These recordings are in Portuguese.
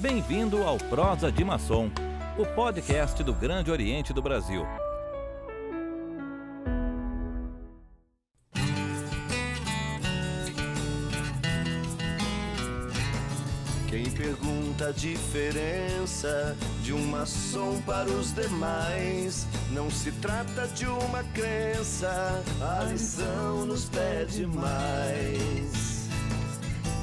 Bem-vindo ao Prosa de Maçom, o podcast do Grande Oriente do Brasil. Quem pergunta a diferença de um maçom para os demais, não se trata de uma crença, a lição nos pede mais.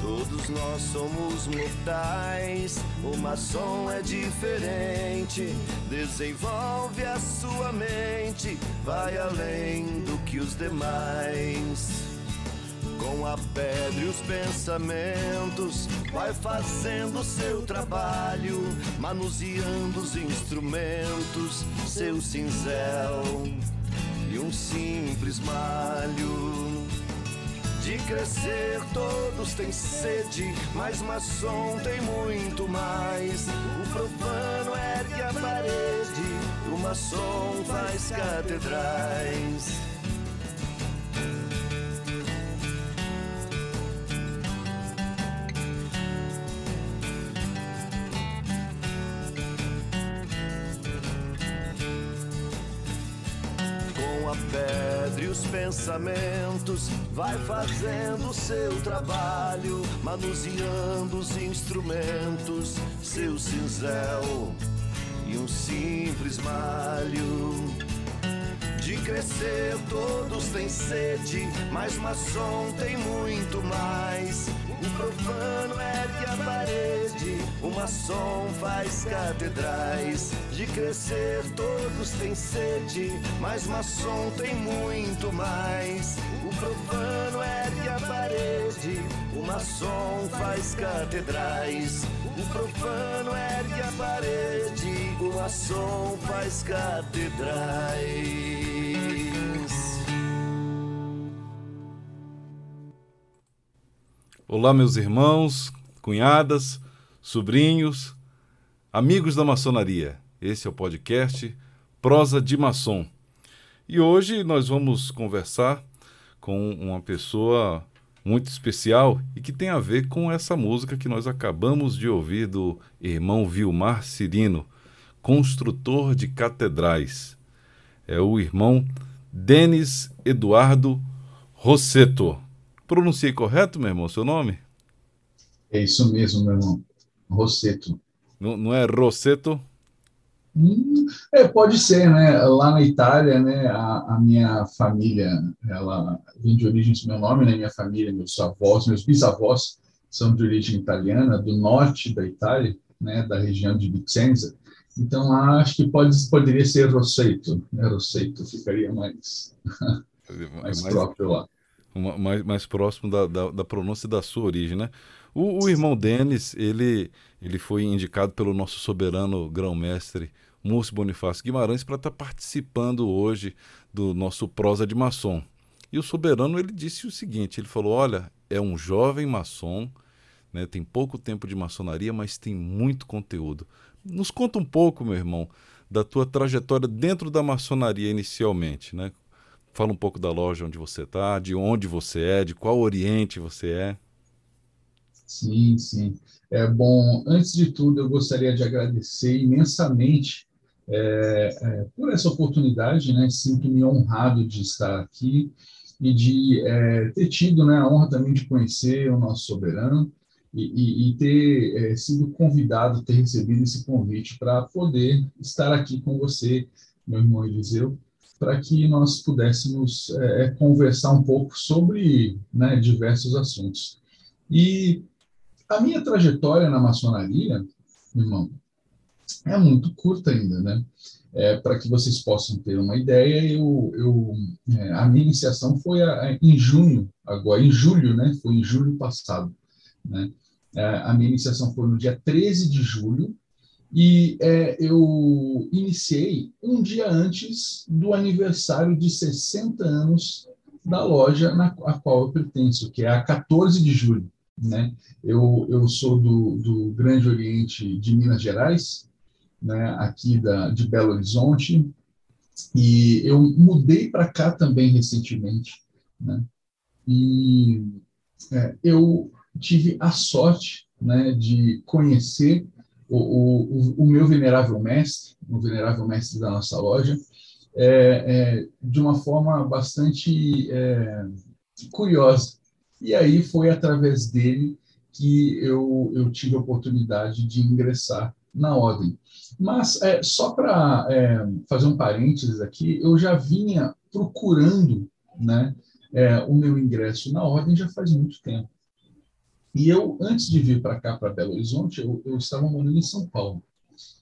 Todos nós somos mortais, o maçom é diferente. Desenvolve a sua mente, vai além do que os demais. Com a pedra e os pensamentos, vai fazendo seu trabalho, manuseando os instrumentos, seu cinzel e um simples malho. De crescer todos têm sede, mas maçom tem muito mais. O profano ergue a parede, o maçom faz catedrais. A pedra e os pensamentos, vai fazendo seu trabalho, manuseando os instrumentos, seu cinzel e um simples malho. De crescer todos têm sede, mas maçom tem muito mais. O profano ergue a parede, o maçom faz catedrais. De crescer todos têm sede, mas maçom tem muito mais. O profano ergue a parede, o maçom faz catedrais. O profano ergue a parede, o maçom faz catedrais. Olá, meus irmãos, cunhadas, sobrinhos, amigos da maçonaria. Esse é o podcast Prosa de Maçom. E hoje nós vamos conversar com uma pessoa muito especial e que tem a ver com essa música que nós acabamos de ouvir do irmão Vilmar Cirino, construtor de catedrais. É o irmão Denis Eduardo Rosseto. Pronunciei correto, meu irmão, seu nome? É isso mesmo, meu irmão. Rosseto. Não, não é Rosseto? Hum, é, pode ser, né? Lá na Itália, né, a, a, minha família, ela vem de origem do meu nome, né? Minha família, meus avós, meus bisavós são de origem italiana, do norte da Itália, né, da região de Vicenza. Então, lá acho que pode, poderia ser Rosseto, né? Rosseto ficaria mais, mais, mais próprio lá. Mais, mais próximo da, da, da, pronúncia da sua origem, né? O, o irmão Denis, ele, ele foi indicado pelo nosso soberano grão-mestre Múcio Bonifácio Guimarães para estar tá participando hoje do nosso prosa de maçom. E o soberano ele disse o seguinte, ele falou, olha, é um jovem maçom, né, tem pouco tempo de maçonaria, mas tem muito conteúdo. Nos conta um pouco, meu irmão, da tua trajetória dentro da maçonaria inicialmente, né? Fala um pouco da loja onde você está, de onde você é, de qual oriente você é. Sim, sim. É bom. Antes de tudo, eu gostaria de agradecer imensamente é, é, por essa oportunidade, né? Sinto-me honrado de estar aqui e de é, ter tido né, a honra também de conhecer o nosso soberano e, e, e ter é, sido convidado, ter recebido esse convite para poder estar aqui com você, meu irmão Eliseu, para que nós pudéssemos é, conversar um pouco sobre né, diversos assuntos. E a minha trajetória na maçonaria, irmão, é muito curta ainda, né? É, para que vocês possam ter uma ideia, eu, eu é, a minha iniciação foi a, a, em junho, agora em julho, né? Foi em julho passado, né? É, a minha iniciação foi no dia 13 de julho e é, eu iniciei um dia antes do aniversário de 60 anos da loja na a qual eu pertenço, que é a 14 de julho. Né? Eu, eu sou do, do Grande Oriente de Minas Gerais, né? aqui da, de Belo Horizonte, e eu mudei para cá também recentemente. Né? E é, eu tive a sorte né, de conhecer o, o, o meu venerável mestre, o venerável mestre da nossa loja, é, é, de uma forma bastante é, curiosa. E aí foi através dele que eu, eu tive a oportunidade de ingressar na ordem. Mas, é, só para é, fazer um parênteses aqui, eu já vinha procurando né, é, o meu ingresso na ordem já faz muito tempo. E eu, antes de vir para cá, para Belo Horizonte, eu, eu, estava morando em São Paulo.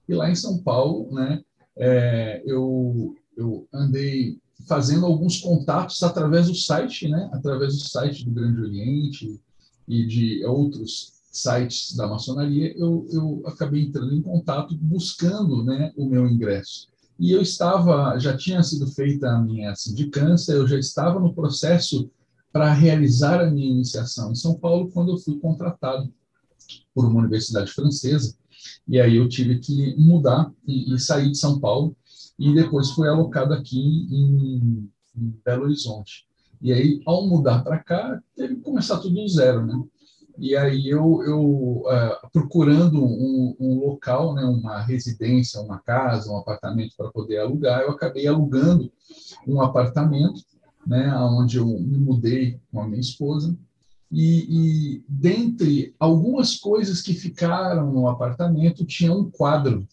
E lá em São Paulo, né, é, eu, eu andei fazendo alguns contatos através do site, né, através do site do Grande Oriente e de outros sites da maçonaria, eu, eu acabei entrando em contato buscando né, o meu ingresso. E eu estava, já tinha sido feita a minha sindicância, eu já estava no processo para realizar a minha iniciação em São Paulo quando eu fui contratado por uma universidade francesa. E aí eu tive que mudar e, e sair de São Paulo e depois fui alocado aqui em, em Belo Horizonte. E aí, ao mudar para cá, teve que começar tudo do zero, né? E aí eu, eu uh, procurando um, um, local, né, uma residência, uma casa, um apartamento para poder alugar, eu acabei alugando um apartamento né, onde eu me mudei com a minha esposa. E, e dentre algumas coisas que ficaram no apartamento, tinha um quadro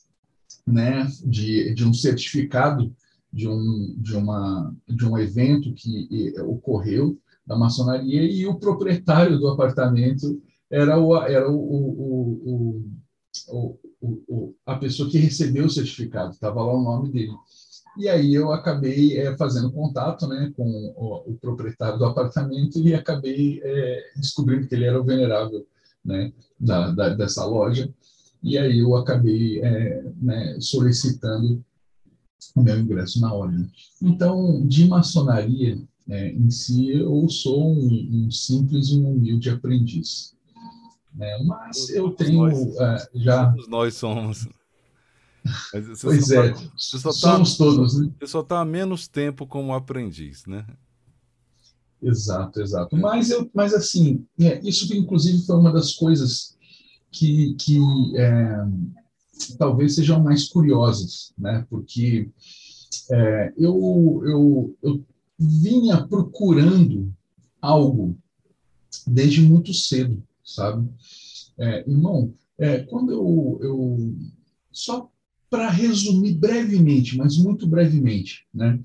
né, de, de um certificado de um, de, uma, de um evento que ocorreu da maçonaria e o proprietário do apartamento era, o, era o, o, o, o a pessoa que recebeu o certificado, estava lá o nome dele. E aí eu acabei é, fazendo contato né, com o, proprietário do apartamento e acabei é, descobrindo que ele era o venerável né, da, da, dessa loja. E aí eu acabei é, né, solicitando o meu ingresso na ordem. Então, de maçonaria em si, eu sou um, um simples e um humilde aprendiz. Né? Mas eu tenho nós, já. Todos nós somos. pois é, tá, somos tá, todos. Né? Você só está há menos tempo como aprendiz, né? Exato, exato. Mas, eu, mas assim, é, isso inclusive foi uma das coisas que, que é, talvez sejam mais curiosas, né? Porque é, eu, eu, eu vinha procurando algo desde muito cedo, sabe? É, irmão, é, quando eu, eu só para resumir brevemente, mas muito brevemente, né?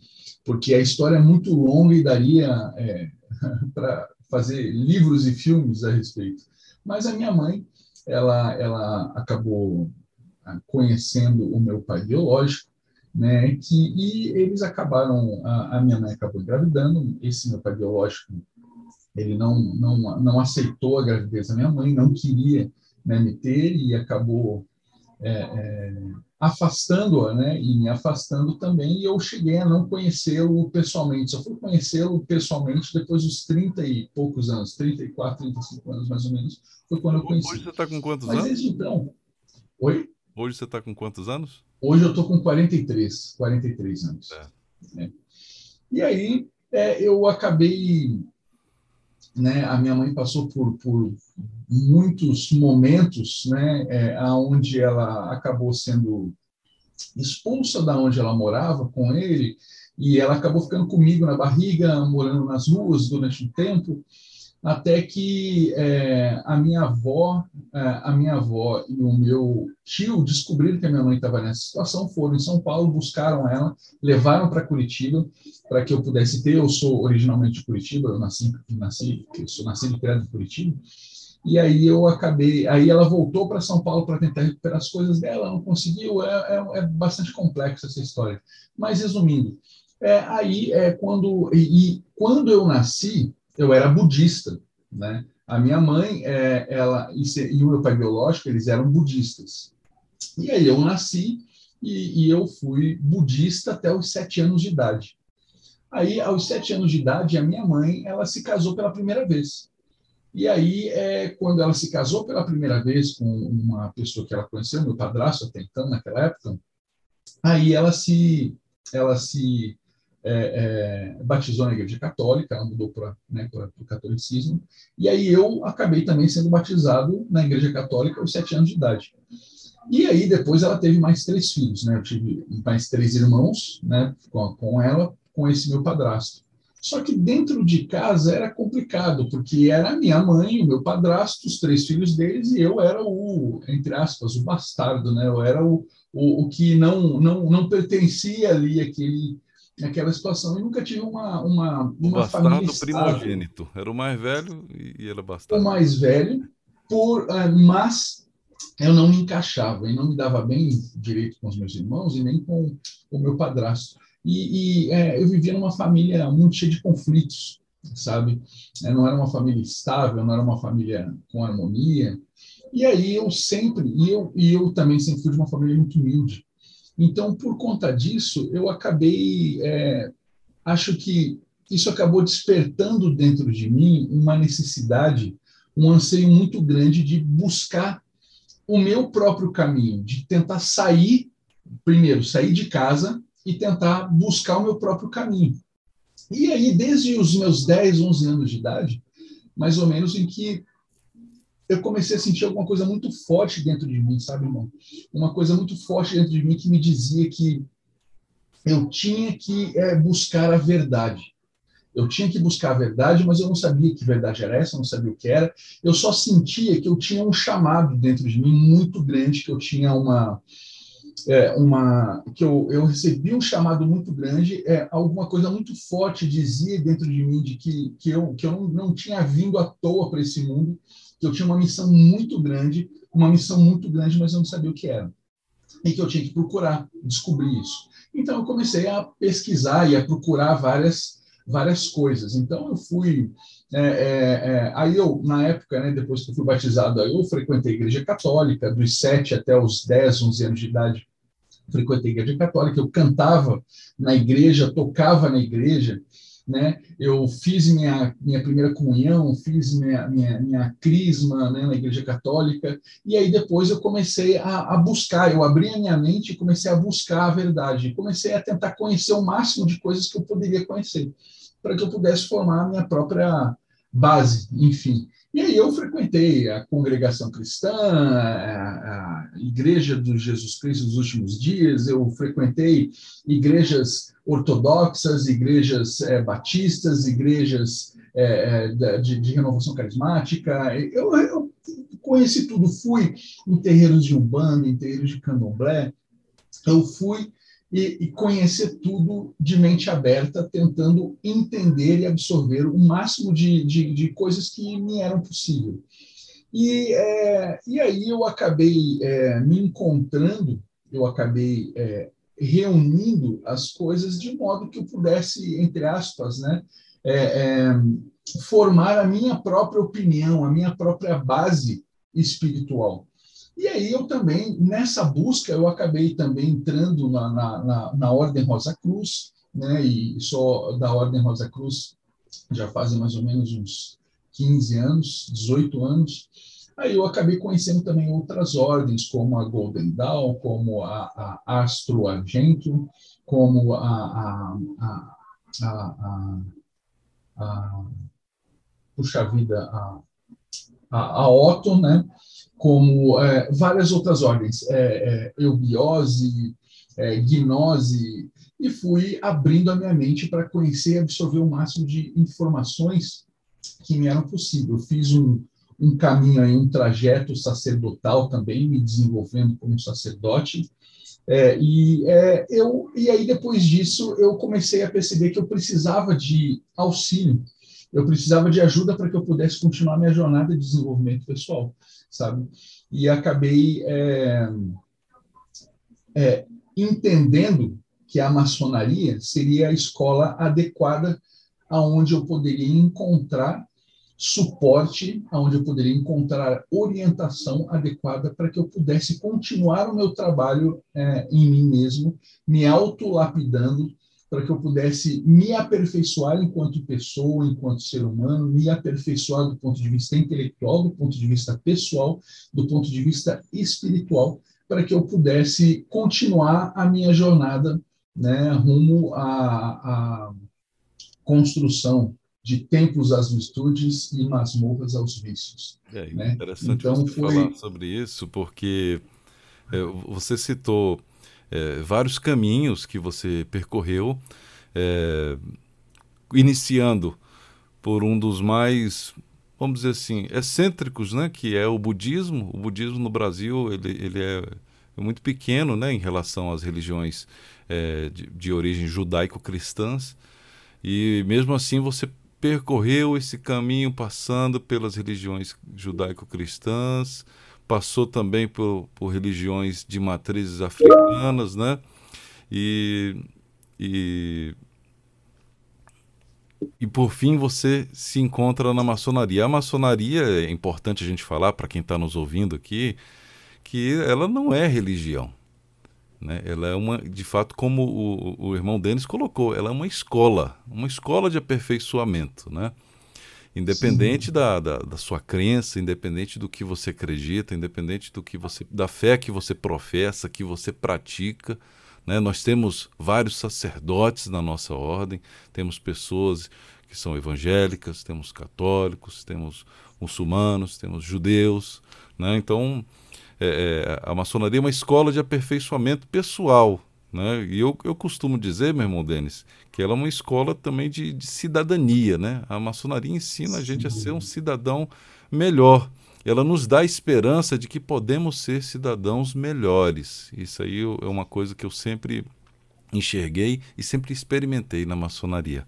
Porque a história é muito longa e daria é, para fazer livros e filmes a respeito. Mas a minha mãe, ela, ela acabou ah, conhecendo o meu pai biológico, né? Que e eles acabaram, a, a minha mãe acabou engravidando. Esse meu pai biológico, ele não não não aceitou a gravidez da minha mãe, não queria né, me ter e acabou é, é, afastando-a, né, e me afastando também, e eu cheguei a não conhecê-lo pessoalmente, só fui conhecê-lo pessoalmente depois dos 30 e poucos anos, 34, 35 anos mais ou menos, foi quando eu conheci. Hoje você está com quantos Mas anos? desde então... Oi? Hoje você está com quantos anos? Hoje eu estou com 43, 43 anos. É. Né? E aí é, eu acabei né, a minha mãe passou por, por muitos momentos, né, é, onde ela acabou sendo expulsa da onde ela morava com ele e ela acabou ficando comigo na barriga, morando nas ruas durante um tempo até que é, a minha avó, é, a minha avó e o meu tio descobriram que a minha mãe estava nessa situação, foram em São Paulo, buscaram ela, levaram para Curitiba para que eu pudesse ter. Eu sou originalmente de Curitiba, eu nasci, nasci, eu sou nascido e criado em Curitiba. E aí eu acabei, aí ela voltou para São Paulo para tentar recuperar as coisas dela, não conseguiu. É, é, é bastante complexa essa história. Mas resumindo, é, aí é quando e, e quando eu nasci eu era budista, né? A minha mãe, é, ela e o meu pai biológico, eles eram budistas. E aí eu nasci e, e, eu fui budista até os sete anos de idade. Aí, aos sete anos de idade, a minha mãe, ela se casou pela primeira vez. E aí, é, quando ela se casou pela primeira vez com uma pessoa que ela conheceu, meu padrasto até então, naquela época, aí ela se, ela se é, é, batizou na Igreja Católica, ela mudou para né, o catolicismo, e aí eu acabei também sendo batizado na Igreja Católica aos sete anos de idade. E aí depois ela teve mais três filhos, né? Eu tive mais três irmãos, né? Com, com ela, com esse meu padrasto. Só que dentro de casa era complicado, porque era a minha mãe, o meu padrasto, os três filhos deles, e eu era o, entre aspas, o bastardo, né? Eu era o, o, o que não, não, não pertencia ali àquele, àquela situação. E nunca tive uma, uma, uma o bastardo primogênito. Era o mais velho e era bastardo. O mais velho, por, uh, mas eu não me encaixava e não me dava bem direito com os meus irmãos e nem com o meu padrasto. E, e é, eu vivia numa família muito cheia de conflitos, sabe? É, não era uma família estável, não era uma família com harmonia. E aí eu sempre, e eu, e eu também sempre fui de uma família muito humilde. Então, por conta disso, eu acabei, é, acho que isso acabou despertando dentro de mim uma necessidade, um anseio muito grande de buscar o meu próprio caminho, de tentar sair, primeiro, sair de casa e tentar buscar o meu próprio caminho. E aí, desde os meus 10, 11 anos de idade, mais ou menos, em que eu comecei a sentir alguma coisa muito forte dentro de mim, sabe, irmão? Uma coisa muito forte dentro de mim que me dizia que eu tinha que é, buscar a verdade. Eu tinha que buscar a verdade, mas eu não sabia que verdade era essa, eu não sabia o que era. Eu só sentia que eu tinha um chamado dentro de mim muito grande, que eu tinha uma, é, uma que eu, eu recebi um chamado muito grande, é, alguma coisa muito forte dizia dentro de mim de que, que eu, que eu não, não tinha vindo à toa para esse mundo, eu tinha uma missão muito grande, uma missão muito grande, mas eu não sabia o que era. E que eu tinha que procurar descobrir isso. Então eu comecei a pesquisar e a procurar várias várias coisas. Então eu fui é, é, é, aí eu, na época, né, depois que eu fui batizado, eu frequentei a igreja católica, dos 7 até os 10, 11 anos de idade, frequentei a igreja católica, eu cantava na igreja, tocava na igreja, né? Eu fiz minha, minha primeira comunhão, fiz minha, minha, minha crisma né, na igreja católica, e aí depois eu comecei a, a buscar, eu abri a minha mente e comecei a buscar a verdade, comecei a tentar conhecer o máximo de coisas que eu poderia conhecer para que eu pudesse formar a minha própria base, enfim. E aí eu frequentei a congregação cristã, a, Igreja do Jesus Cristo dos Últimos Dias, eu frequentei igrejas ortodoxas, igrejas é, batistas, igrejas é, é de, de, renovação carismática. Eu, eu, conheci tudo, fui em terreiros de Umbanda, em terreiros de Candomblé, eu fui e, e, conhecer tudo de mente aberta, tentando entender e absorver o máximo de, de, de coisas que me eram possível. E, é, e aí eu acabei é, me encontrando, eu acabei é, reunindo as coisas de modo que eu pudesse, entre aspas, né, é, é, formar a minha própria opinião, a minha própria base espiritual. E aí eu também, nessa busca, eu acabei também entrando na, na, na, na Ordem Rosa Cruz, né, e sou da Ordem Rosa Cruz já fazem mais ou menos uns 15 anos, 18 anos. Aí eu acabei conhecendo também outras ordens, como a Golden Dawn, como a, a Astro Argento, como a, a, a, a, puxa vida, a, a, a Otto, né? como é, várias outras ordens, é, é, eubiose, é, gnose, e fui abrindo a minha mente para conhecer e absorver o máximo de informações que me eram possível. Fiz um, um caminho, aí, um trajeto sacerdotal também, me desenvolvendo como sacerdote, é, e, é, eu, e aí, depois disso, eu comecei a perceber que eu precisava de auxílio, eu precisava de ajuda para que eu pudesse continuar minha jornada de desenvolvimento pessoal sabe? E acabei é, é, entendendo que a maçonaria seria a escola adequada aonde eu poderia encontrar suporte, aonde eu poderia encontrar orientação adequada para que eu pudesse continuar o meu trabalho é, em mim mesmo, me autolapidando, para que eu pudesse me aperfeiçoar enquanto pessoa, enquanto ser humano, me aperfeiçoar do ponto de vista intelectual, do ponto de vista pessoal, do ponto de vista espiritual, para que eu pudesse continuar a minha jornada né, rumo à, à construção de templos às virtudes e masmorras aos vícios. É né? interessante então, você foi... falar sobre isso, porque É, você citou é, vários caminhos que você percorreu, é, iniciando por um dos mais, vamos dizer assim, excêntricos, né, que é o budismo. O budismo no Brasil ele, ele é muito pequeno né, em relação às religiões é, de, de origem judaico-cristãs. E mesmo assim você percorreu esse caminho passando pelas religiões judaico-cristãs, passou também por, por, religiões de matrizes africanas, né? E, e, e por fim você se encontra na maçonaria. A maçonaria, é importante a gente falar para quem está nos ouvindo aqui, que ela não é religião. Né? Ela é uma, de fato, como o, o irmão Denis colocou, ela é uma escola, uma escola de aperfeiçoamento, né? Independente da, da, da, sua crença, independente do que você acredita, independente do que você, da fé que você professa, que você pratica, né? Nós temos vários sacerdotes na nossa ordem, temos pessoas que são evangélicas, temos católicos, temos muçulmanos, temos judeus, né? Então é, é, a maçonaria é uma escola de aperfeiçoamento pessoal. Né? E eu, eu costumo dizer, meu irmão Denis, que ela é uma escola também de, de cidadania. Né? A maçonaria ensina a gente a ser um cidadão melhor. Ela nos dá a esperança de que podemos ser cidadãos melhores. Isso aí é uma coisa que eu sempre enxerguei e sempre experimentei na maçonaria.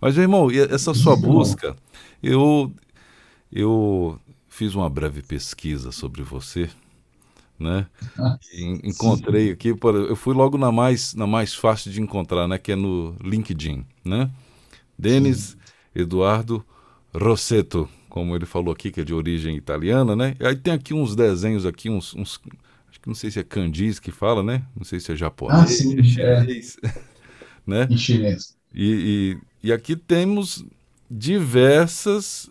Mas, meu irmão, essa sua busca, eu, eu fiz uma breve pesquisa sobre você, né? Ah, encontrei aqui, eu fui logo na mais, na mais fácil de encontrar, né? Que é no LinkedIn, né? Denis Eduardo Rossetto, como ele falou aqui, que é de origem italiana, né? Aí tem aqui uns desenhos aqui, uns, uns acho que não sei se é kanjis que fala, né? Não sei se é japonês, ah, sim, chinês, é. né? Em chinês. E, e, e aqui temos diversas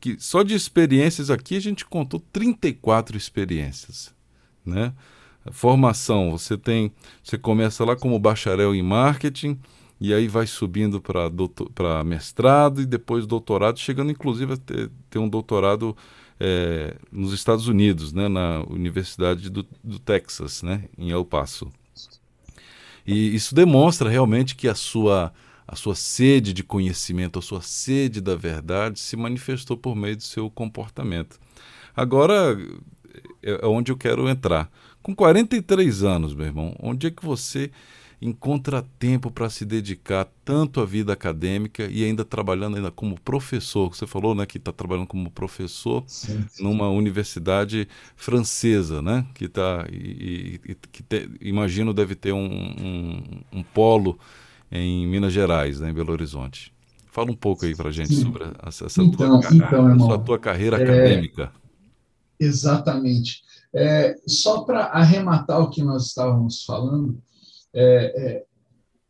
que só de experiências aqui a gente contou 34 experiências, né? Formação, você tem, você começa lá como bacharel em marketing e aí vai subindo para mestrado e depois doutorado, chegando inclusive a ter, ter um doutorado é, nos Estados Unidos, né, na Universidade do, do Texas, né, em El Paso. E isso demonstra realmente que a sua a sua sede de conhecimento, a sua sede da verdade se manifestou por meio do seu comportamento. Agora é, é onde eu quero entrar. Com 43 anos, meu irmão, onde é que você encontra tempo para se dedicar tanto à vida acadêmica e ainda trabalhando ainda como professor? Você falou, né, que está trabalhando como professor sim, sim. numa universidade francesa, né, que está e, e, que te, imagino deve ter um, um, um polo em Minas Gerais, né, em Belo Horizonte. Fala um pouco aí para a gente Sim. sobre essa, essa, então, tua, então, irmão, essa tua carreira é, acadêmica. Exatamente. É, só para arrematar o que nós estávamos falando, é,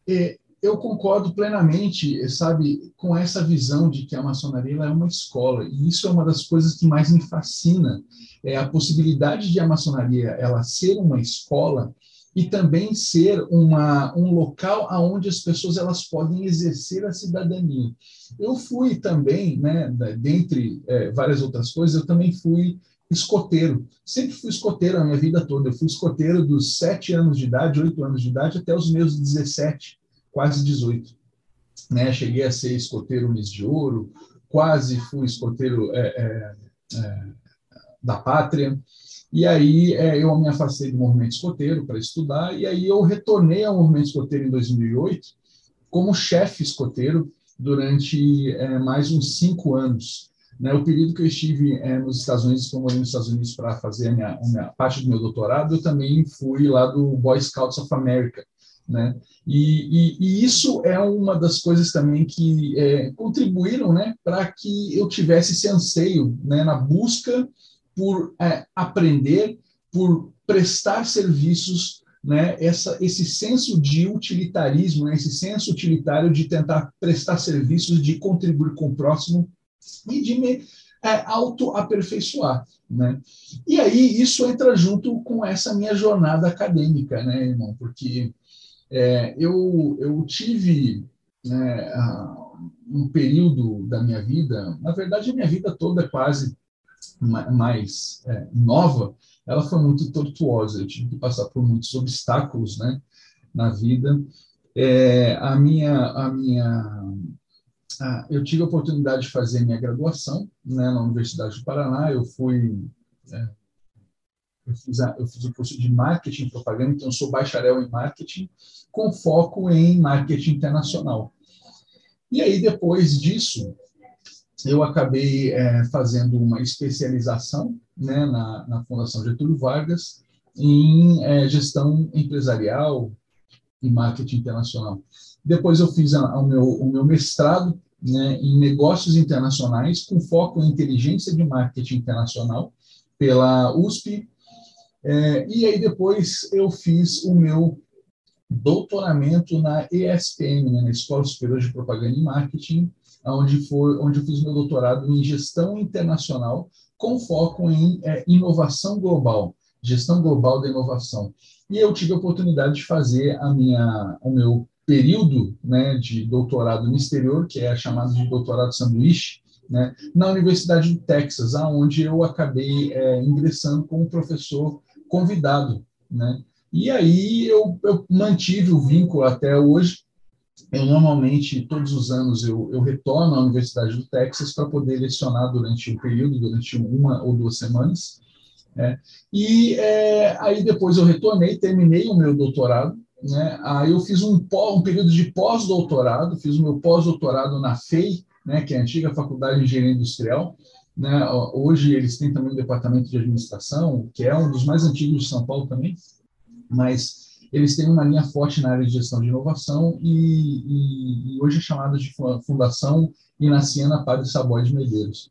é, é, eu concordo plenamente, sabe, com essa visão de que a maçonaria é uma escola, e isso é uma das coisas que mais me fascina, é a possibilidade de a maçonaria ela ser uma escola e também ser uma, um local onde as pessoas elas podem exercer a cidadania. Eu fui também, né, dentre é, várias outras coisas, eu também fui escoteiro. Sempre fui escoteiro a minha vida toda. Eu fui escoteiro dos sete anos de idade, oito anos de idade, até os meus 17, quase 18. Né? Cheguei a ser escoteiro Miss de Ouro, quase fui escoteiro é, é, é da Pátria. E aí é, eu me afastei do movimento escoteiro para estudar, e aí eu retornei ao movimento escoteiro em 2008 como chefe escoteiro durante é, mais uns cinco anos. Né, o período que eu estive é, nos Estados Unidos, que eu nos Estados Unidos para fazer a minha, a minha, parte do meu doutorado, eu também fui lá do Boy Scouts of America. Né? E, e, e isso é uma das coisas também que é, contribuíram né, para que eu tivesse esse anseio né, na busca por é, aprender, por prestar serviços, né, essa, esse senso de utilitarismo, né, esse senso utilitário de tentar prestar serviços, de contribuir com o próximo e de me é, auto-aperfeiçoar. Né? E aí isso entra junto com essa minha jornada acadêmica, né, irmão? Porque é, eu, eu tive né, um período da minha vida, na verdade, a minha vida toda é quase mais é, nova, ela foi muito tortuosa. Eu tive que passar por muitos obstáculos, né, na vida. É, a minha, a minha, a, eu tive a oportunidade de fazer minha graduação, né, na Universidade do Paraná. Eu fui é, eu fiz, a, eu fiz o curso de marketing e propaganda, então eu sou bacharel em marketing, com foco em marketing internacional. E aí, depois disso, eu acabei é, fazendo uma especialização né, na, na Fundação Getúlio Vargas em é, gestão empresarial e marketing internacional. Depois eu fiz a, o, meu, o meu mestrado né, em negócios internacionais, com foco em inteligência de marketing internacional, pela USP. É, e aí depois eu fiz o meu doutoramento na ESPM, né, na Escola Superior de Propaganda e Marketing, onde, foi, onde eu fiz meu doutorado em gestão internacional, com foco em é, inovação global, gestão global da inovação. E eu tive a oportunidade de fazer a minha, o meu período né, de doutorado no exterior, que é chamado de doutorado sanduíche, né, na Universidade do Texas, aonde eu acabei é, ingressando como professor convidado. Né? E aí eu, eu mantive o vínculo até hoje, eu normalmente, todos os anos, eu, eu retorno à Universidade do Texas para poder lecionar durante um período, durante uma ou duas semanas. É, e é, aí depois eu retornei, terminei o meu doutorado. Né, aí eu fiz um, um período de pós-doutorado, fiz o meu pós-doutorado na FEI, né, que é a antiga Faculdade de Engenharia Industrial. Né, hoje eles têm também um departamento de administração, que é um dos mais antigos de São Paulo também, mas eles têm uma linha forte na área de gestão de inovação e, e, e hoje é chamada de Fundação Inaciana Padre Saboy de Medeiros.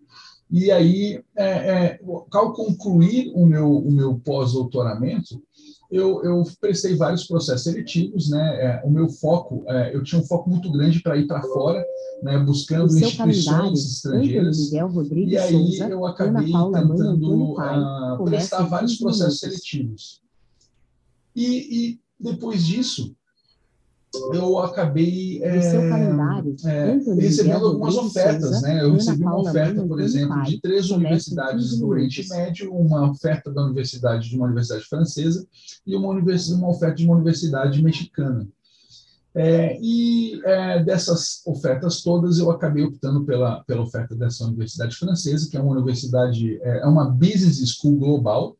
E aí, é, é, ao concluir o meu, o meu pós-doutoramento, eu, eu prestei vários processos seletivos, né? É, o meu foco, é, eu tinha um foco muito grande para ir para fora, né? Buscando instituições estrangeiras. e aí Souza, eu acabei Paula, tentando uh, prestar vários processos seletivos. E, e depois disso, eu acabei é, é, recebendo algumas ofertas. Né? Eu recebi uma oferta, por exemplo, de três universidades do Oriente Médio, uma oferta da universidade de uma universidade francesa e uma, universidade, uma oferta de uma universidade mexicana. É, e é, dessas ofertas todas, eu acabei optando pela, pela oferta dessa universidade francesa, que é uma universidade, é, é uma business school global,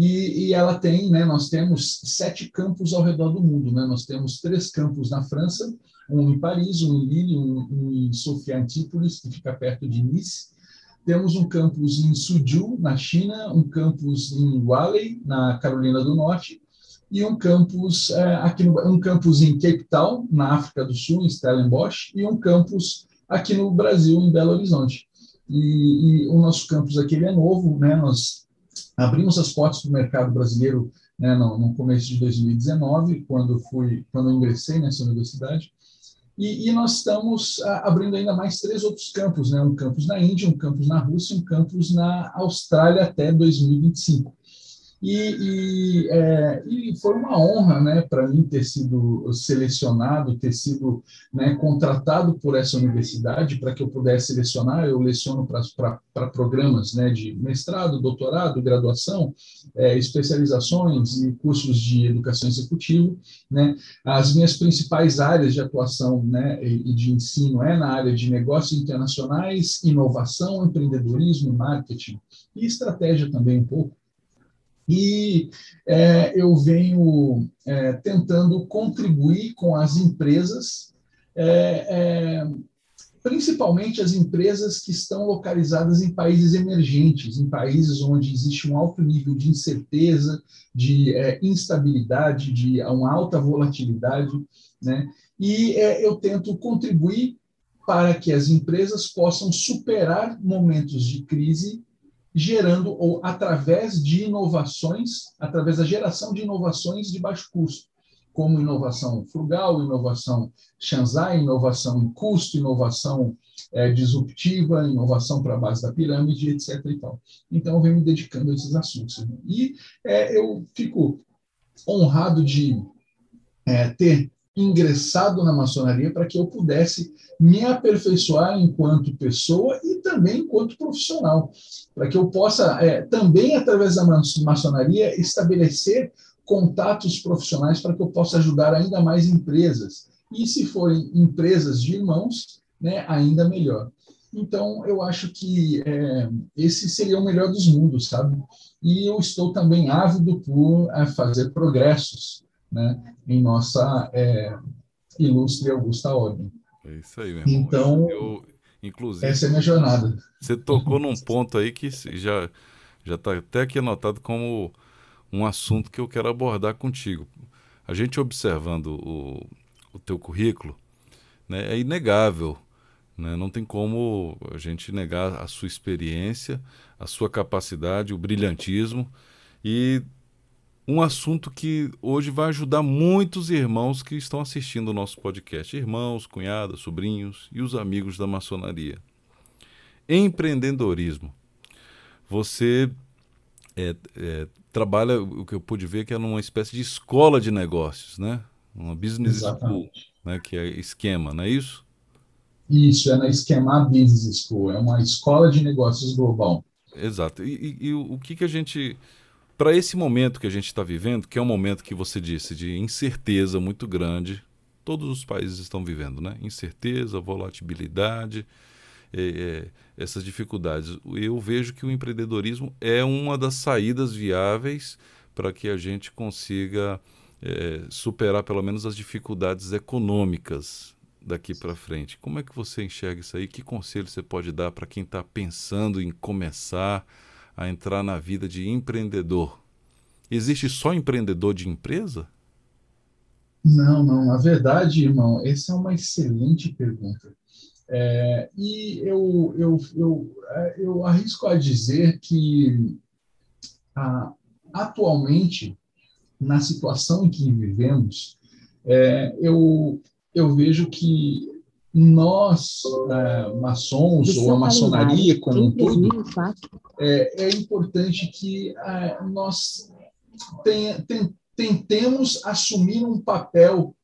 e, e, ela tem, né, nós temos sete campos ao redor do mundo. Né? Nós temos três campos na França, um em Paris, um em Lille, um, um em Sofia Antípolis, que fica perto de Nice. Temos um campus em Suzhou, na China, um campus em Raleigh, na Carolina do Norte, e um campus é, aqui no, um campus em Cape Town, na África do Sul, em Stellenbosch, e um campus aqui no Brasil, em Belo Horizonte. E, e o nosso campus aqui é novo, né? Nós abrimos as portas do mercado brasileiro né, no, no, começo de 2019, quando fui, quando ingressei nessa universidade, e, e nós estamos ah, abrindo ainda mais três outros campos, né, um campus na Índia, um campus na Rússia, um campus na Austrália até 2025. E, e, é, e, foi uma honra né, para mim ter sido selecionado, ter sido né, contratado por essa universidade para que eu pudesse selecionar. Eu leciono para programas né, de mestrado, doutorado, graduação, é, especializações e cursos de educação executiva. Né. As minhas principais áreas de atuação né, e de ensino é na área de negócios internacionais, inovação, empreendedorismo, marketing e estratégia também um pouco. E é, eu venho é, tentando contribuir com as empresas, é, é, principalmente as empresas que estão localizadas em países emergentes, em países onde existe um alto nível de incerteza, de é, instabilidade, de uma alta volatilidade, né? E é, eu tento contribuir para que as empresas possam superar momentos de crise gerando ou através de inovações, através da geração de inovações de baixo custo, como inovação frugal, inovação Shanzai, inovação em custo, inovação é, disruptiva, inovação para a base da pirâmide, etc. E tal. Então, eu venho me dedicando a esses assuntos. E é, eu fico honrado de é, ter ingressado na maçonaria para que eu pudesse me aperfeiçoar enquanto pessoa e também enquanto profissional, para que eu possa é, também através da maçonaria estabelecer contatos profissionais para que eu possa ajudar ainda mais empresas e se forem empresas de irmãos, né, ainda melhor. Então, eu acho que é, esse seria o melhor dos mundos, sabe? E eu estou também ávido por é, fazer progressos né, em nossa é, ilustre Augusta Ordem. É isso aí, meu irmão. Então, eu, inclusive, essa é minha jornada. Você tocou num ponto aí que já já está até aqui anotado como um assunto que eu quero abordar contigo. A gente observando o, o teu currículo, né, é inegável né? Não tem como a gente negar a sua experiência, a sua capacidade, o brilhantismo e um assunto que hoje vai ajudar muitos irmãos que estão assistindo o nosso podcast, irmãos, cunhadas, sobrinhos e os amigos da maçonaria. Empreendedorismo. Você é, é, trabalha, o que eu pude ver, que é numa espécie de escola de negócios, né? Uma business Exatamente. school, né? que é esquema, não é isso? Isso, é na Esquema Business School, é uma escola de negócios global. Exato. E, e, e o que, que a gente. Para esse momento que a gente está vivendo, que é um momento que você disse de incerteza muito grande, todos os países estão vivendo, né? Incerteza, volatilidade, é, é, essas dificuldades. Eu vejo que o empreendedorismo é uma das saídas viáveis para que a gente consiga é, superar pelo menos as dificuldades econômicas daqui para frente. Como é que você enxerga isso aí? Que conselho você pode dar para quem está pensando em começar a entrar na vida de empreendedor? Existe só empreendedor de empresa? Não, não. Na verdade, irmão, essa é uma excelente pergunta. É, e eu, eu, eu, é, eu arrisco a dizer que ah, atualmente, na situação em que vivemos, é, eu, eu vejo que nós, é, maçons, ou a maçonaria como um todo, é, é importante que é, nós tenha, tem, tentemos assumir um papel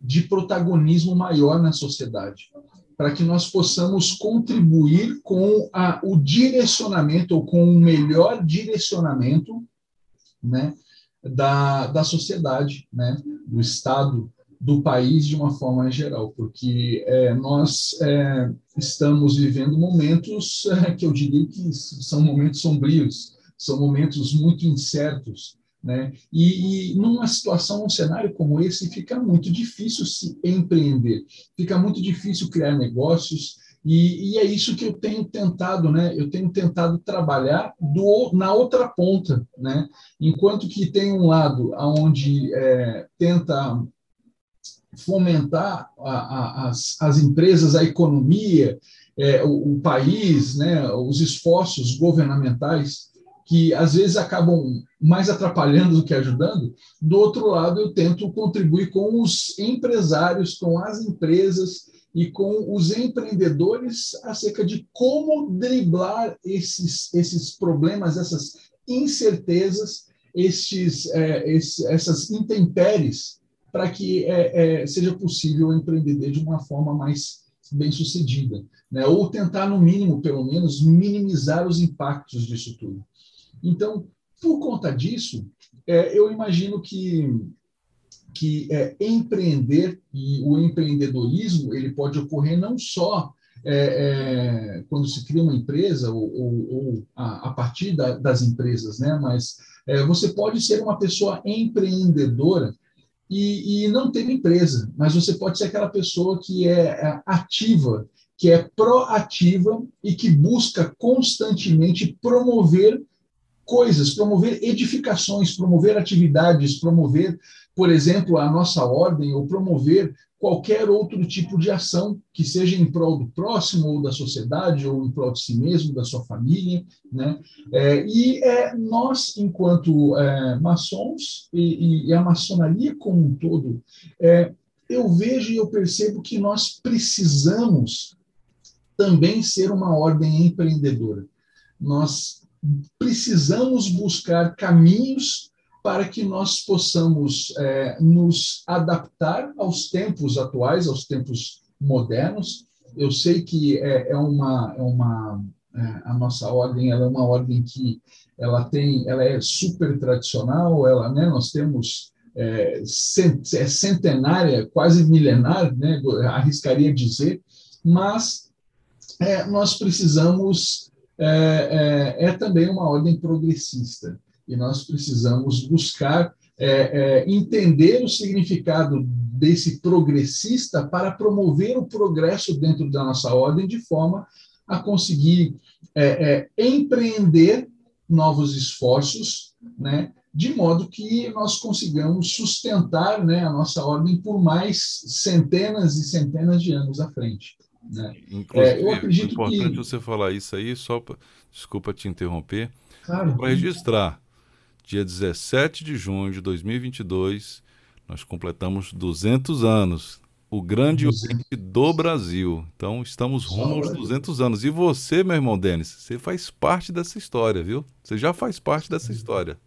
de protagonismo maior na sociedade, para que nós possamos contribuir com a, o direcionamento, ou com o melhor direcionamento né, da, da sociedade, né, do Estado do país de uma forma geral, porque é, nós é, estamos vivendo momentos é, que eu diria que são momentos sombrios, são momentos muito incertos, né? E, e, numa situação, num cenário como esse, fica muito difícil se empreender, fica muito difícil criar negócios, e, e, é isso que eu tenho tentado, né? Eu tenho tentado trabalhar do, na outra ponta, né? Enquanto que tem um lado onde é, tenta fomentar a, a, as, as empresas, a economia, é, o, o, país, né, os esforços governamentais, que às vezes acabam mais atrapalhando do que ajudando. Do outro lado, eu tento contribuir com os empresários, com as empresas e com os empreendedores acerca de como driblar esses, esses problemas, essas incertezas, é, esses, essas intempéries para que é, é, seja possível empreender de uma forma mais bem sucedida, né? ou tentar, no mínimo, pelo menos, minimizar os impactos disso tudo. Então, por conta disso, é, eu imagino que que é, empreender e o empreendedorismo ele pode ocorrer não só é, é, quando se cria uma empresa ou, ou, ou a, a, partir da, das empresas, né? Mas é, você pode ser uma pessoa empreendedora e, e não ter empresa, mas você pode ser aquela pessoa que é, é ativa, que é proativa e que busca constantemente promover coisas, promover edificações, promover atividades, promover, por exemplo, a nossa ordem, ou promover qualquer outro tipo de ação que seja em prol do próximo ou da sociedade ou em prol de si mesmo, da sua família, né? É, e é, nós, enquanto é, maçons e, e, a maçonaria como um todo, é, eu vejo e eu percebo que nós precisamos também ser uma ordem empreendedora. Nós precisamos buscar caminhos para que nós possamos é, nos adaptar aos tempos atuais, aos tempos modernos. Eu sei que é, é uma, é uma é, a nossa ordem ela é uma ordem que ela tem, ela é super tradicional, ela, né, nós temos é, é centenária, quase milenar, né, arriscaria dizer, mas é, nós precisamos é, é, é, também uma ordem progressista e nós precisamos buscar é, é, entender o significado desse progressista para promover o progresso dentro da nossa ordem de forma a conseguir é, empreender novos esforços, né, de modo que nós consigamos sustentar né, a nossa ordem por mais centenas e centenas de anos à frente. Né? Inclusive, é, eu acredito é importante que... você falar isso aí, só pra, desculpa te interromper, claro, para registrar. Dia 17 de junho de 2022, nós completamos 200 anos. O grande 200. do Brasil. Então, estamos rumo aos 200 anos. E você, meu irmão Denis, você faz parte dessa história, viu? Você já faz parte dessa história.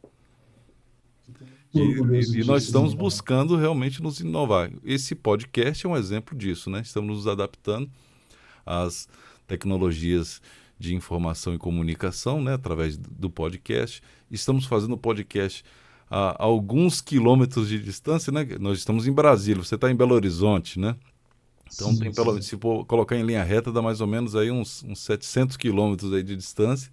E, e, e, nós estamos buscando realmente nos inovar. Esse podcast é um exemplo disso, né? Estamos nos adaptando às tecnologias de informação e comunicação, né? Através do podcast. Estamos fazendo o podcast a, alguns quilômetros de distância, né? Nós estamos em Brasília, você está em Belo Horizonte, né? Então, sim, tem pelo, se for colocar em linha reta, dá mais ou menos aí uns, uns 700 quilômetros aí de distância,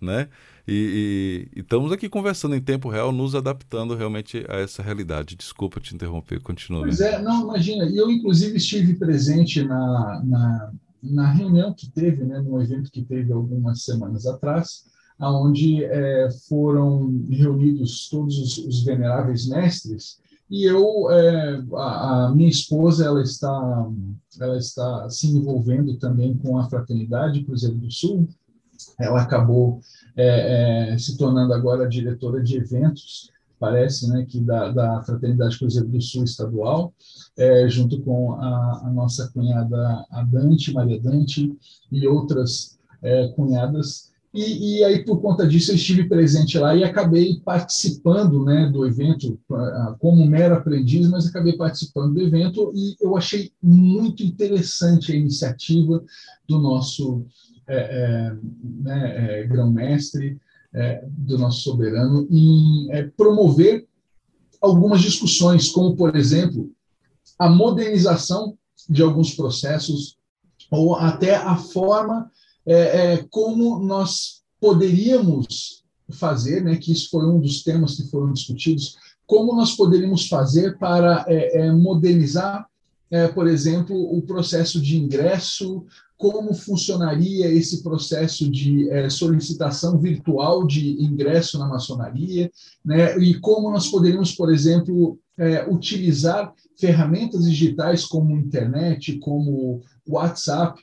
né? E, e, e, estamos aqui conversando em tempo real, nos adaptando realmente a essa realidade. Desculpa te interromper, continua. Pois é, não, imagina, eu inclusive estive presente na, na, na reunião que teve, né, no evento que teve algumas semanas atrás, aonde é, foram reunidos todos os, os, veneráveis mestres, e eu, é, a, a, minha esposa, ela está, ela está se envolvendo também com a Fraternidade Cruzeiro do Sul, ela acabou é, é, se tornando agora diretora de eventos, parece, né, que da, da Fraternidade Cruzeiro do Sul Estadual, é, junto com a, a, nossa cunhada a Dante, Maria Dante, e outras é, cunhadas. E, e, aí, por conta disso, eu estive presente lá e acabei participando né, do evento, como mero aprendiz, mas acabei participando do evento e eu achei muito interessante a iniciativa do nosso é, é, né, é, grão-mestre, do nosso soberano, em promover algumas discussões, como, por exemplo, a modernização de alguns processos, ou até a forma como nós poderíamos fazer, né, que isso foi um dos temas que foram discutidos, como nós poderíamos fazer para modernizar, por exemplo, o processo de ingresso? Como funcionaria esse processo de é, solicitação virtual de ingresso na maçonaria, né, e como nós poderíamos, por exemplo, é, utilizar ferramentas digitais como internet, como WhatsApp,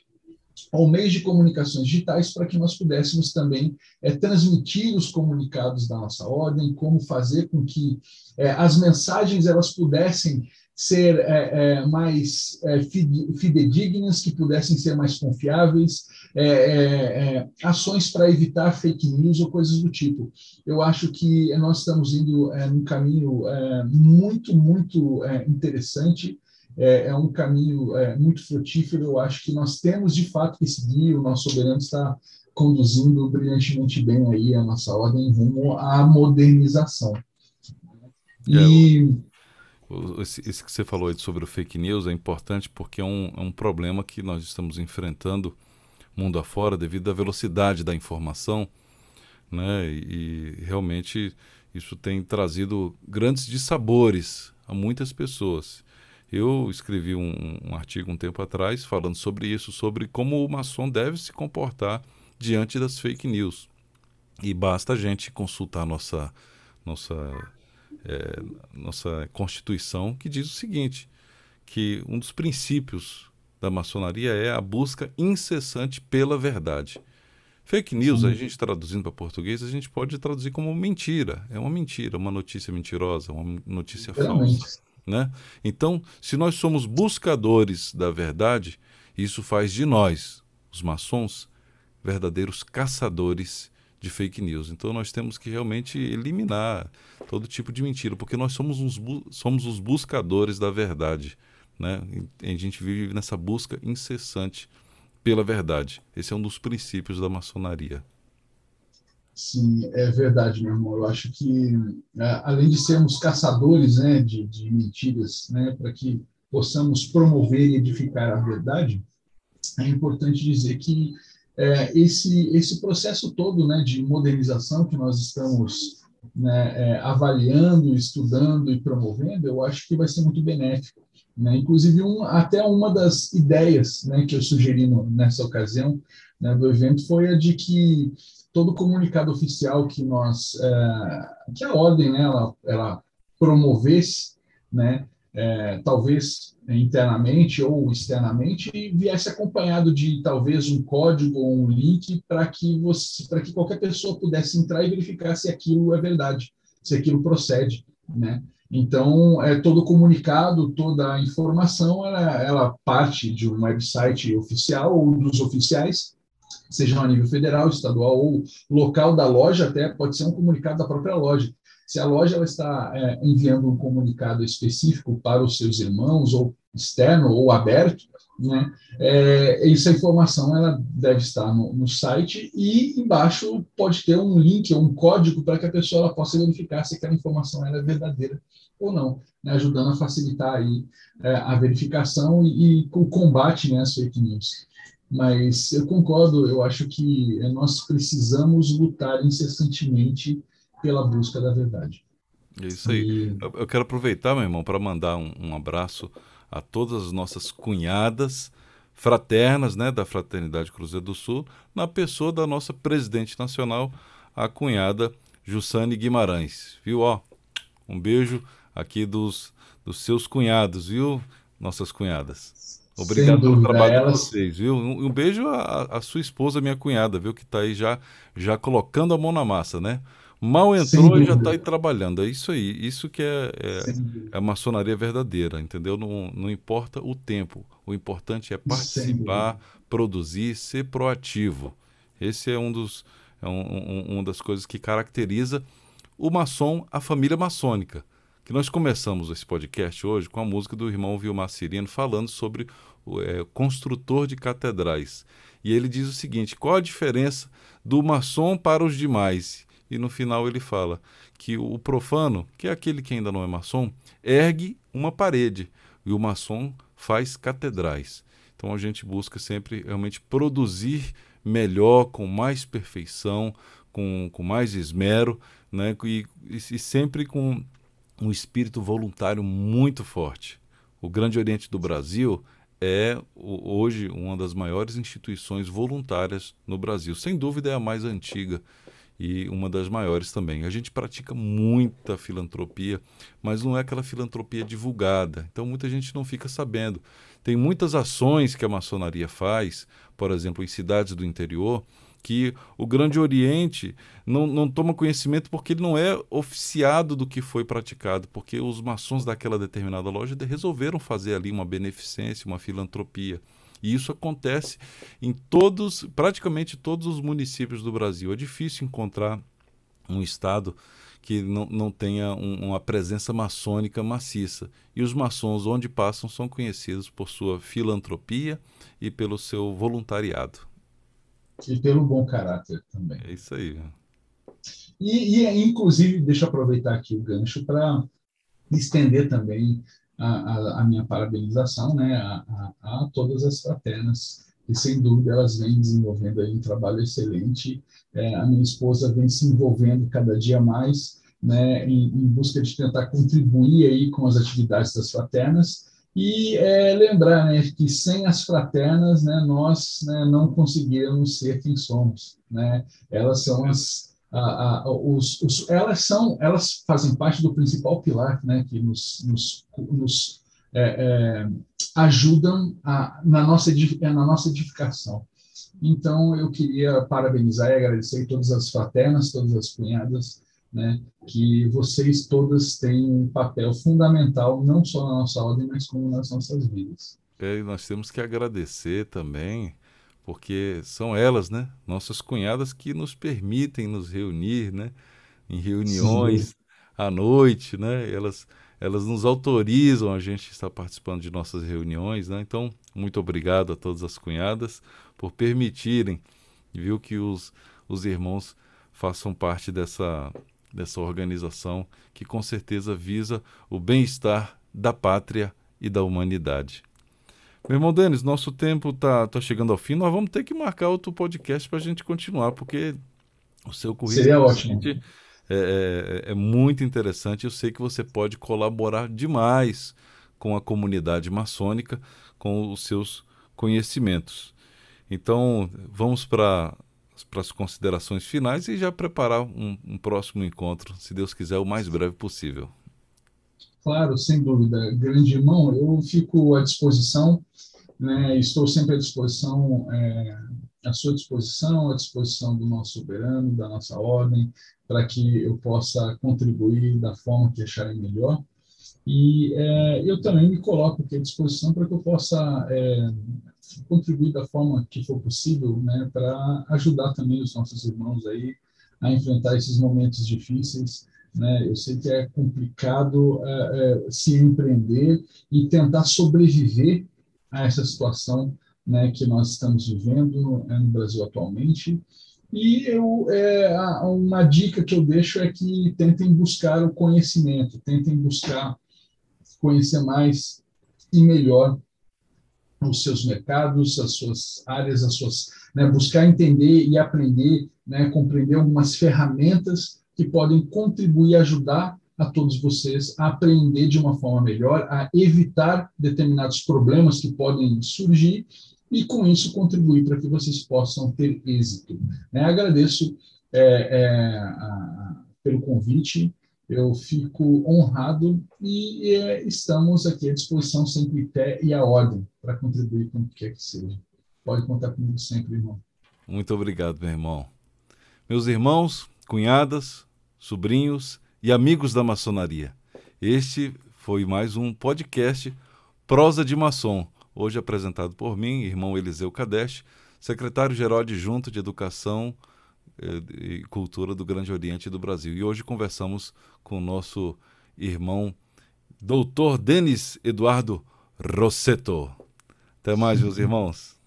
ou meios de comunicações digitais para que nós pudéssemos também é, transmitir os comunicados da nossa ordem, como fazer com que é, as mensagens elas pudessem ser é, é, mais é, fidedignas, que pudessem ser mais confiáveis, é, ações para evitar fake news ou coisas do tipo. Eu acho que nós estamos indo num caminho muito, muito interessante, é, um caminho muito frutífero. Eu acho que nós temos de fato que seguir, o nosso soberano está conduzindo brilhantemente bem aí a nossa ordem rumo à modernização. E esse, esse, que você falou sobre o fake news é importante porque é um, é um problema que nós estamos enfrentando mundo afora devido à velocidade da informação, né? E, e realmente isso tem trazido grandes dissabores a muitas pessoas. Eu escrevi um, um, artigo um tempo atrás falando sobre isso, sobre como o maçom deve se comportar diante das fake news. E basta a gente consultar nossa nossa é, nossa Constituição, que diz o seguinte: que um dos princípios da maçonaria é a busca incessante pela verdade. Fake news, a gente traduzindo para português, a gente pode traduzir como mentira. É uma mentira, uma notícia mentirosa, uma notícia Realmente. falsa. Né? Então, se nós somos buscadores da verdade, isso faz de nós, os maçons, verdadeiros caçadores de fake news. Então nós temos que realmente eliminar todo tipo de mentira, porque nós somos, uns somos os buscadores da verdade. Né? A gente vive nessa busca incessante pela verdade. Esse é um dos princípios da maçonaria. Sim, é verdade, meu irmão. Eu acho que, é, além de sermos caçadores né, de, de mentiras, né, para que possamos promover e edificar a verdade, é importante dizer que é, esse, esse processo todo né, de modernização que nós estamos né, é, avaliando, estudando e promovendo, eu acho que vai ser muito benéfico. Né? Inclusive, um, até uma das ideias né, que eu sugeri no, nessa ocasião né, do evento foi a de que todo comunicado oficial que nós, é, que a ordem né, ela, ela promovesse, né, é, talvez internamente ou externamente, viesse acompanhado de talvez um código ou um link para que você, para que qualquer pessoa pudesse entrar e verificar se aquilo é verdade, se aquilo procede, né? Então, é todo comunicado, toda a informação, ela, ela parte de um website oficial ou dos oficiais, seja a nível federal, estadual ou local da loja, até pode ser um comunicado da própria loja. Se a loja ela está é, enviando um comunicado específico para os seus irmãos, ou externo ou aberto, né, é, essa informação ela deve estar no, no, site e embaixo pode ter um link ou um código para que a pessoa ela possa verificar se aquela informação é verdadeira ou não, né, ajudando a facilitar aí é, a verificação e, e, o combate né, às fake news. Mas eu concordo, eu acho que nós precisamos lutar incessantemente pela busca da verdade. É isso aí. E... Eu quero aproveitar, meu irmão, para mandar um, um, abraço a todas as nossas cunhadas fraternas, né, da Fraternidade Cruzeiro do Sul, na pessoa da nossa presidente nacional, a cunhada Jussane Guimarães. Viu? Ó, um beijo aqui dos, dos seus cunhados, viu? Nossas cunhadas. Obrigado pelo trabalho elas... de vocês, viu? Um, um beijo à, à, sua esposa, minha cunhada, viu? Que está aí já, já colocando a mão na massa, né? Mal entrou e já está aí trabalhando. É isso aí. Isso que é, é, é a maçonaria verdadeira, entendeu? Não, não importa o tempo. O importante é participar, produzir, ser proativo. Esse é um dos é um, um, uma das coisas que caracteriza o maçom, a família maçônica. Que nós começamos esse podcast hoje com a música do irmão Vilmar Cirino falando sobre o é, construtor de catedrais. E ele diz o seguinte: qual a diferença do maçom para os demais? e no final ele fala que o profano, que é aquele que ainda não é maçom, ergue uma parede e o maçom faz catedrais. Então a gente busca sempre realmente produzir melhor, com mais perfeição, com, com mais esmero, né? e, e, e sempre com um espírito voluntário muito forte. O Grande Oriente do Brasil é hoje uma das maiores instituições voluntárias no Brasil. Sem dúvida é a mais antiga e uma das maiores também. A gente pratica muita filantropia, mas não é aquela filantropia divulgada. Então muita gente não fica sabendo. Tem muitas ações que a maçonaria faz, por exemplo, em cidades do interior, que o Grande Oriente não, não toma conhecimento porque ele não é oficiado do que foi praticado, porque os maçons daquela determinada loja resolveram fazer ali uma beneficência, uma filantropia. E isso acontece em todos, praticamente todos os municípios do Brasil. É difícil encontrar um estado que não, não tenha um, uma presença maçônica maciça. E os maçons, onde passam, são conhecidos por sua filantropia e pelo seu voluntariado. E pelo bom caráter também. É isso aí. E, e inclusive, deixa eu aproveitar aqui o gancho para estender também a, a, a minha parabenização né, a, a, todas as fraternas, e sem dúvida elas vêm desenvolvendo aí um trabalho excelente. É, a minha esposa vem se envolvendo cada dia mais né, em, em, busca de tentar contribuir aí com as atividades das fraternas e é, lembrar né, que sem as fraternas né, nós né, não conseguiríamos ser quem somos. Né? Elas são as a, os, os, elas são, elas fazem parte do principal pilar, né, que nos, nos, nos é, é, ajudam a, na, nossa, na nossa edificação. Então, eu queria parabenizar e agradecer todas as fraternas, todas as cunhadas, né, que vocês todas têm um papel fundamental, não só na nossa ordem, mas como nas nossas vidas. É, nós temos que agradecer também porque são elas, né, nossas cunhadas que nos permitem nos reunir, né, em reuniões, Sim. à noite, né? Elas, elas nos autorizam a gente estar participando de nossas reuniões, né? Então, muito obrigado a todas as cunhadas por permitirem, viu, que os, os irmãos façam parte dessa, dessa organização que com certeza visa o bem-estar da pátria e da humanidade. Meu irmão Denis, nosso tempo está tá chegando ao fim. Nós vamos ter que marcar outro podcast para a gente continuar, porque o seu currículo Seria ótimo. É, é, é muito interessante. Eu sei que você pode colaborar demais com a comunidade maçônica, com os seus conhecimentos. Então, vamos para as considerações finais e já preparar um, um próximo encontro, se Deus quiser, o mais breve possível. Claro, sem dúvida. Grande irmão, eu fico à disposição, né, estou sempre à disposição, é, à sua disposição, à disposição do nosso soberano, da nossa ordem, para que eu possa contribuir da forma que acharem melhor. E é, eu também me coloco aqui à disposição para que eu possa é, contribuir da forma que for possível, né, para ajudar também os nossos irmãos aí a enfrentar esses momentos difíceis né? Eu sei que é complicado é, é, se empreender e tentar sobreviver a essa situação né, que nós estamos vivendo é, no Brasil atualmente. E eu, é, uma dica que eu deixo é que tentem buscar o conhecimento, tentem buscar conhecer mais e melhor os seus mercados, as suas áreas, as suas, né, buscar entender e aprender, né, compreender algumas ferramentas que podem contribuir ajudar a todos vocês a aprender de uma forma melhor, a evitar determinados problemas que podem surgir e, com isso, contribuir para que vocês possam ter êxito. Né? Agradeço é, é, a, pelo convite, eu fico honrado e é, estamos aqui à disposição sempre pé e a ordem para contribuir com o que quer que seja. Pode contar comigo sempre, irmão. Muito obrigado, meu irmão. Meus irmãos, cunhadas, sobrinhos e amigos da maçonaria. Este foi mais um podcast Prosa de Maçom, hoje apresentado por mim, irmão Eliseu Kadesh, secretário-geral adjunto de Educação e Cultura do Grande Oriente do Brasil. E hoje conversamos com o nosso irmão doutor Denis Eduardo Rosseto. Até mais, meus irmãos.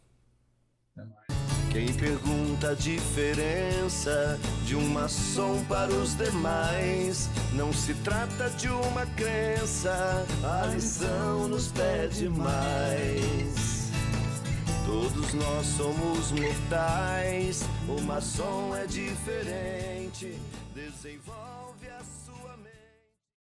Quem pergunta a diferença de um maçom para os demais, não se trata de uma crença, a lição nos pede mais. Todos nós somos mortais, o maçom é diferente, desenvolve a